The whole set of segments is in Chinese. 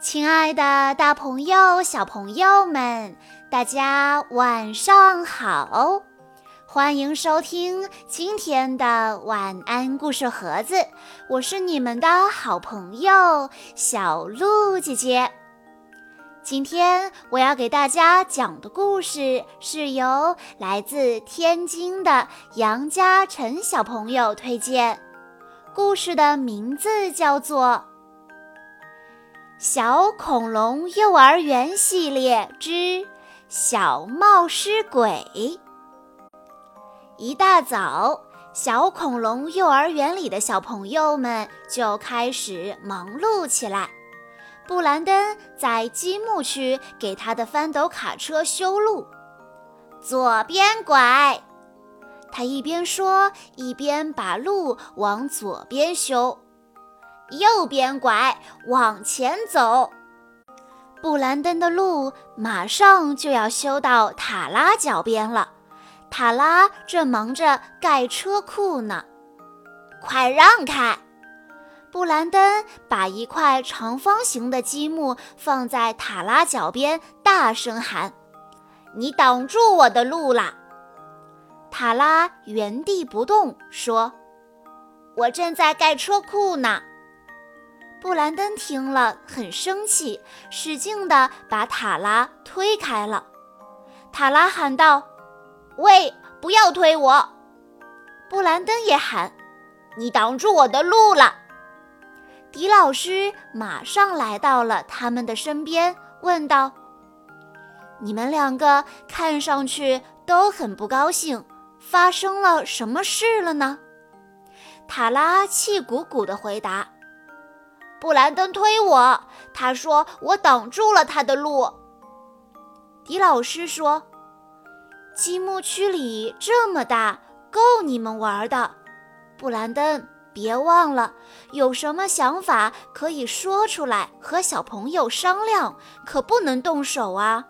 亲爱的，大朋友、小朋友们，大家晚上好！欢迎收听今天的晚安故事盒子，我是你们的好朋友小鹿姐姐。今天我要给大家讲的故事是由来自天津的杨嘉诚小朋友推荐，故事的名字叫做。小恐龙幼儿园系列之小冒失鬼。一大早，小恐龙幼儿园里的小朋友们就开始忙碌起来。布兰登在积木区给他的翻斗卡车修路，左边拐。他一边说，一边把路往左边修。右边拐，往前走。布兰登的路马上就要修到塔拉脚边了，塔拉正忙着盖车库呢。快让开！布兰登把一块长方形的积木放在塔拉脚边，大声喊：“你挡住我的路啦！”塔拉原地不动，说：“我正在盖车库呢。”布兰登听了很生气，使劲地把塔拉推开了。塔拉喊道：“喂，不要推我！”布兰登也喊：“你挡住我的路了！”迪老师马上来到了他们的身边，问道：“你们两个看上去都很不高兴，发生了什么事了呢？”塔拉气鼓鼓地回答。布兰登推我，他说我挡住了他的路。迪老师说：“积木区里这么大，够你们玩的。”布兰登，别忘了，有什么想法可以说出来和小朋友商量，可不能动手啊。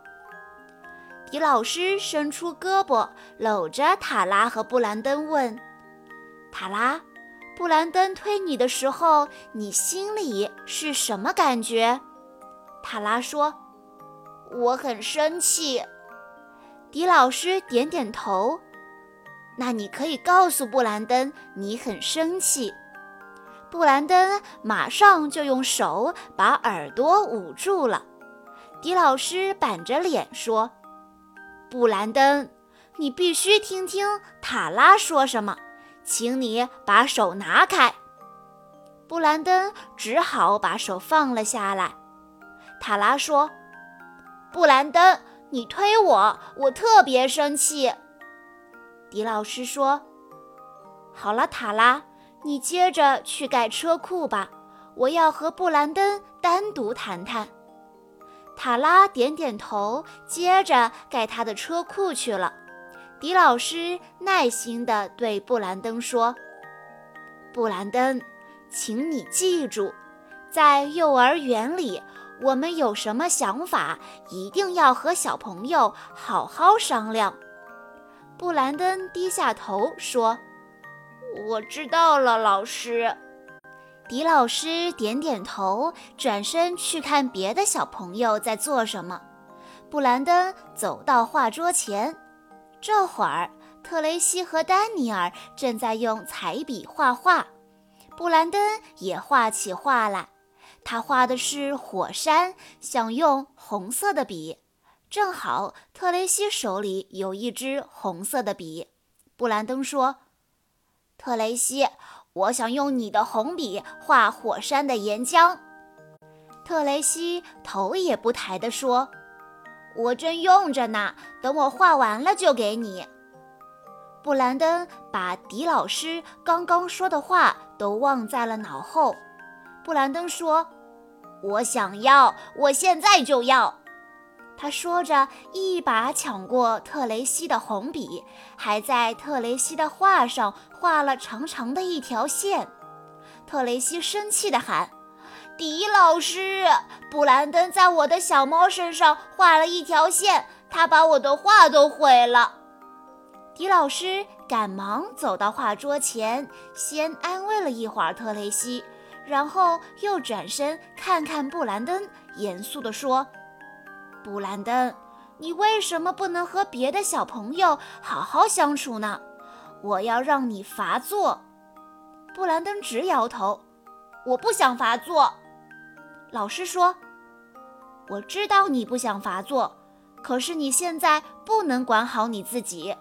迪老师伸出胳膊搂着塔拉和布兰登问：“塔拉。”布兰登推你的时候，你心里是什么感觉？塔拉说：“我很生气。”迪老师点点头。那你可以告诉布兰登你很生气。布兰登马上就用手把耳朵捂住了。迪老师板着脸说：“布兰登，你必须听听塔拉说什么。”请你把手拿开。布兰登只好把手放了下来。塔拉说：“布兰登，你推我，我特别生气。”迪老师说：“好了，塔拉，你接着去盖车库吧，我要和布兰登单独谈谈。”塔拉点点头，接着盖他的车库去了。迪老师耐心地对布兰登说：“布兰登，请你记住，在幼儿园里，我们有什么想法，一定要和小朋友好好商量。”布兰登低下头说：“我知道了，老师。”迪老师点点头，转身去看别的小朋友在做什么。布兰登走到画桌前。这会儿，特雷西和丹尼尔正在用彩笔画画，布兰登也画起画来。他画的是火山，想用红色的笔。正好特雷西手里有一支红色的笔。布兰登说：“特雷西，我想用你的红笔画火山的岩浆。”特雷西头也不抬地说。我正用着呢，等我画完了就给你。布兰登把迪老师刚刚说的话都忘在了脑后。布兰登说：“我想要，我现在就要。”他说着，一把抢过特雷西的红笔，还在特雷西的画上画了长长的一条线。特雷西生气地喊。迪老师，布兰登在我的小猫身上画了一条线，他把我的画都毁了。迪老师赶忙走到画桌前，先安慰了一会儿特雷西，然后又转身看看布兰登，严肃地说：“布兰登，你为什么不能和别的小朋友好好相处呢？我要让你罚坐。”布兰登直摇头：“我不想罚坐。”老师说：“我知道你不想罚坐，可是你现在不能管好你自己。”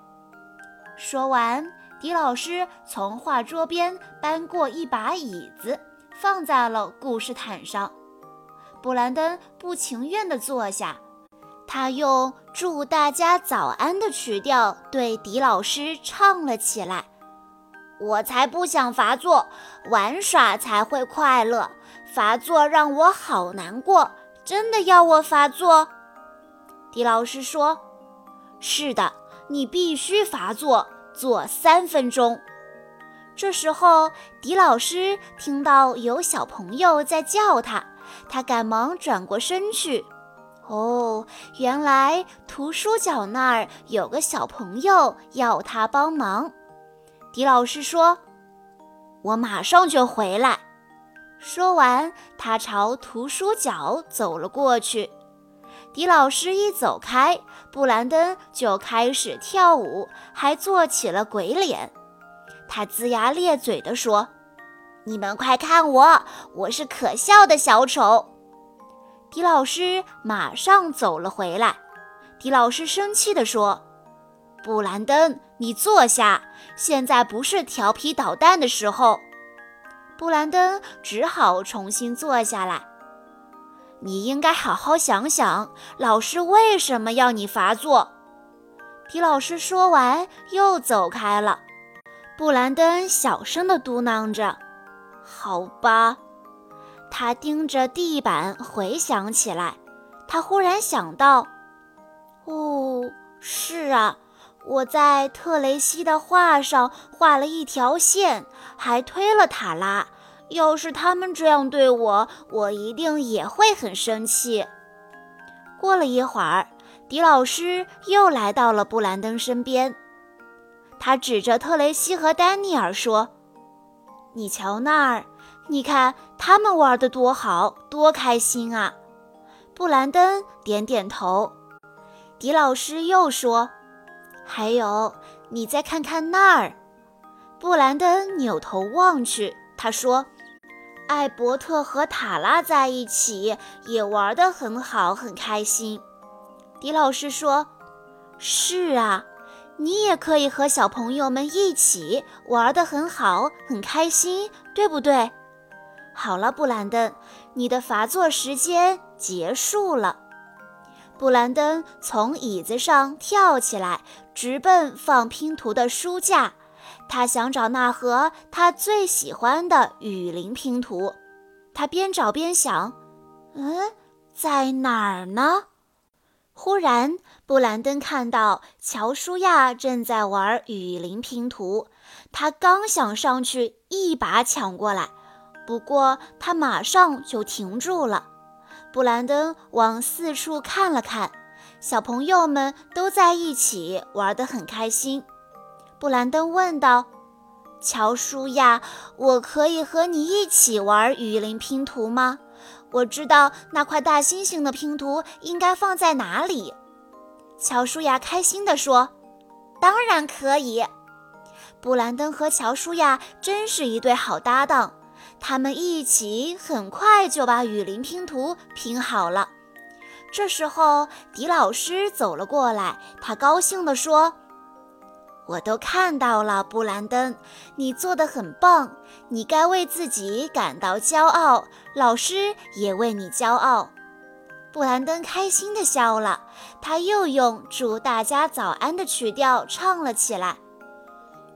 说完，狄老师从画桌边搬过一把椅子。放在了故事毯上，布兰登不情愿地坐下。他用“祝大家早安”的曲调对狄老师唱了起来：“我才不想罚坐，玩耍才会快乐。罚坐让我好难过，真的要我罚坐？”狄老师说：“是的，你必须罚坐，坐三分钟。”这时候，狄老师听到有小朋友在叫他，他赶忙转过身去。哦，原来图书角那儿有个小朋友要他帮忙。狄老师说：“我马上就回来。”说完，他朝图书角走了过去。狄老师一走开，布兰登就开始跳舞，还做起了鬼脸。他龇牙咧嘴地说：“你们快看我，我是可笑的小丑。”狄老师马上走了回来。狄老师生气地说：“布兰登，你坐下，现在不是调皮捣蛋的时候。”布兰登只好重新坐下来。你应该好好想想，老师为什么要你罚坐。皮老师说完，又走开了。布兰登小声地嘟囔着：“好吧。”他盯着地板回想起来。他忽然想到：“哦，是啊，我在特雷西的画上画了一条线，还推了塔拉。要是他们这样对我，我一定也会很生气。”过了一会儿，狄老师又来到了布兰登身边。他指着特雷西和丹尼尔说：“你瞧那儿，你看他们玩的多好，多开心啊！”布兰登点点头。迪老师又说：“还有，你再看看那儿。”布兰登扭头望去，他说：“艾伯特和塔拉在一起也玩得很好，很开心。”迪老师说：“是啊。”你也可以和小朋友们一起玩得很好，很开心，对不对？好了，布兰登，你的罚坐时间结束了。布兰登从椅子上跳起来，直奔放拼图的书架。他想找那盒他最喜欢的雨林拼图。他边找边想：“嗯，在哪儿呢？”忽然，布兰登看到乔舒亚正在玩雨林拼图，他刚想上去一把抢过来，不过他马上就停住了。布兰登往四处看了看，小朋友们都在一起玩得很开心。布兰登问道：“乔舒亚，我可以和你一起玩雨林拼图吗？”我知道那块大猩猩的拼图应该放在哪里。乔舒亚开心地说：“当然可以。”布兰登和乔舒亚真是一对好搭档，他们一起很快就把雨林拼图拼好了。这时候，狄老师走了过来，他高兴地说。我都看到了，布兰登，你做的很棒，你该为自己感到骄傲，老师也为你骄傲。布兰登开心地笑了，他又用“祝大家早安”的曲调唱了起来。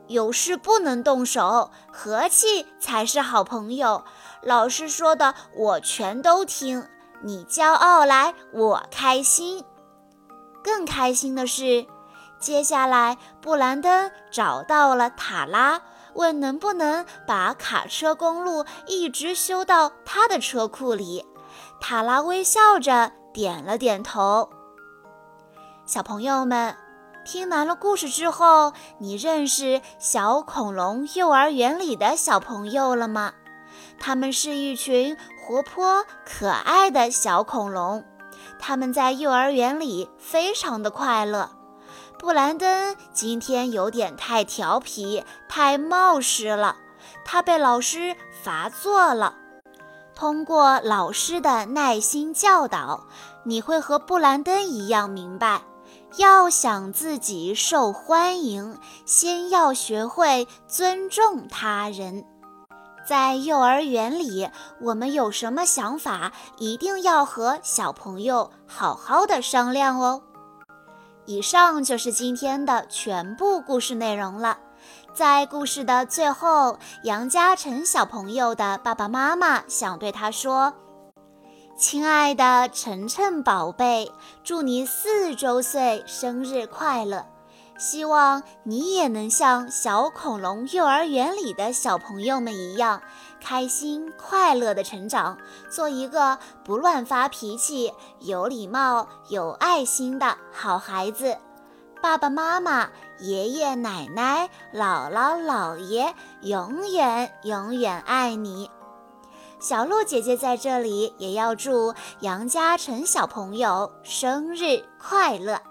有事不能动手，和气才是好朋友。老师说的我全都听，你骄傲来，我开心。更开心的是。接下来，布兰登找到了塔拉，问能不能把卡车公路一直修到他的车库里。塔拉微笑着点了点头。小朋友们，听完了故事之后，你认识小恐龙幼儿园里的小朋友了吗？他们是一群活泼可爱的小恐龙，他们在幼儿园里非常的快乐。布兰登今天有点太调皮、太冒失了，他被老师罚坐了。通过老师的耐心教导，你会和布兰登一样明白，要想自己受欢迎，先要学会尊重他人。在幼儿园里，我们有什么想法，一定要和小朋友好好的商量哦。以上就是今天的全部故事内容了。在故事的最后，杨嘉诚小朋友的爸爸妈妈想对他说：“亲爱的晨晨宝贝，祝你四周岁生日快乐！希望你也能像小恐龙幼儿园里的小朋友们一样，开心快乐的成长，做一个不乱发脾气、有礼貌、有爱心的好孩子。”爸爸妈妈、爷爷奶奶、姥姥姥爷，永远永远爱你。小鹿姐姐在这里也要祝杨嘉诚小朋友生日快乐。